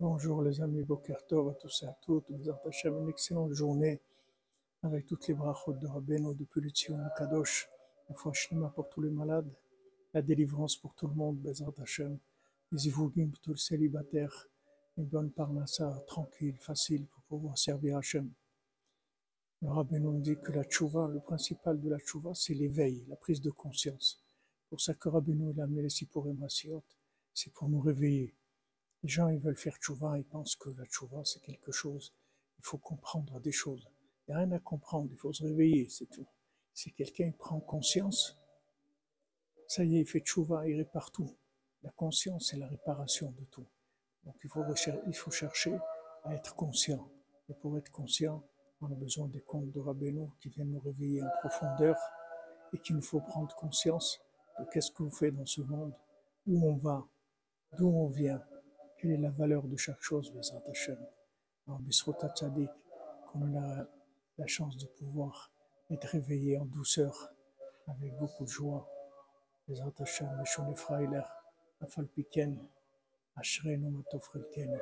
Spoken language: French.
Bonjour les amis, Boker Tov à tous et à toutes. Bezat Hashem, une excellente journée avec toutes les brachot de Rabbeinu depuis le Tzion Kadosh. La foi pour tous les malades, la délivrance pour tout le monde, Bezat Hashem. Les Ivougim pour tous les célibataires, une bonne parnassa tranquille, facile pour pouvoir servir Hashem. Le Rabbeinu dit que la tchouva, le principal de la tchouva, c'est l'éveil, la prise de conscience. Pour ça que Rabbeinu l'a amené les Sipurim c'est pour nous réveiller. Les gens, ils veulent faire tchouva, ils pensent que la tchouva, c'est quelque chose. Il faut comprendre des choses. Il n'y a rien à comprendre, il faut se réveiller, c'est tout. Si quelqu'un prend conscience, ça y est, il fait tchouva, il répare tout. La conscience, c'est la réparation de tout. Donc il faut, chercher à être conscient. Et pour être conscient, on a besoin des contes de Rabbeinu qui viennent nous réveiller en profondeur et qu'il nous faut prendre conscience de qu'est-ce qu'on fait dans ce monde, où on va, d'où on vient, quelle est la valeur de chaque chose, Bezrat Hashem. Alors, Bisrota Tzadik, qu'on a la chance de pouvoir être réveillé en douceur, avec beaucoup de joie. Bezrat Hashem, Meshone Freiler, Afalpiken, Ashrenu Matofrelken.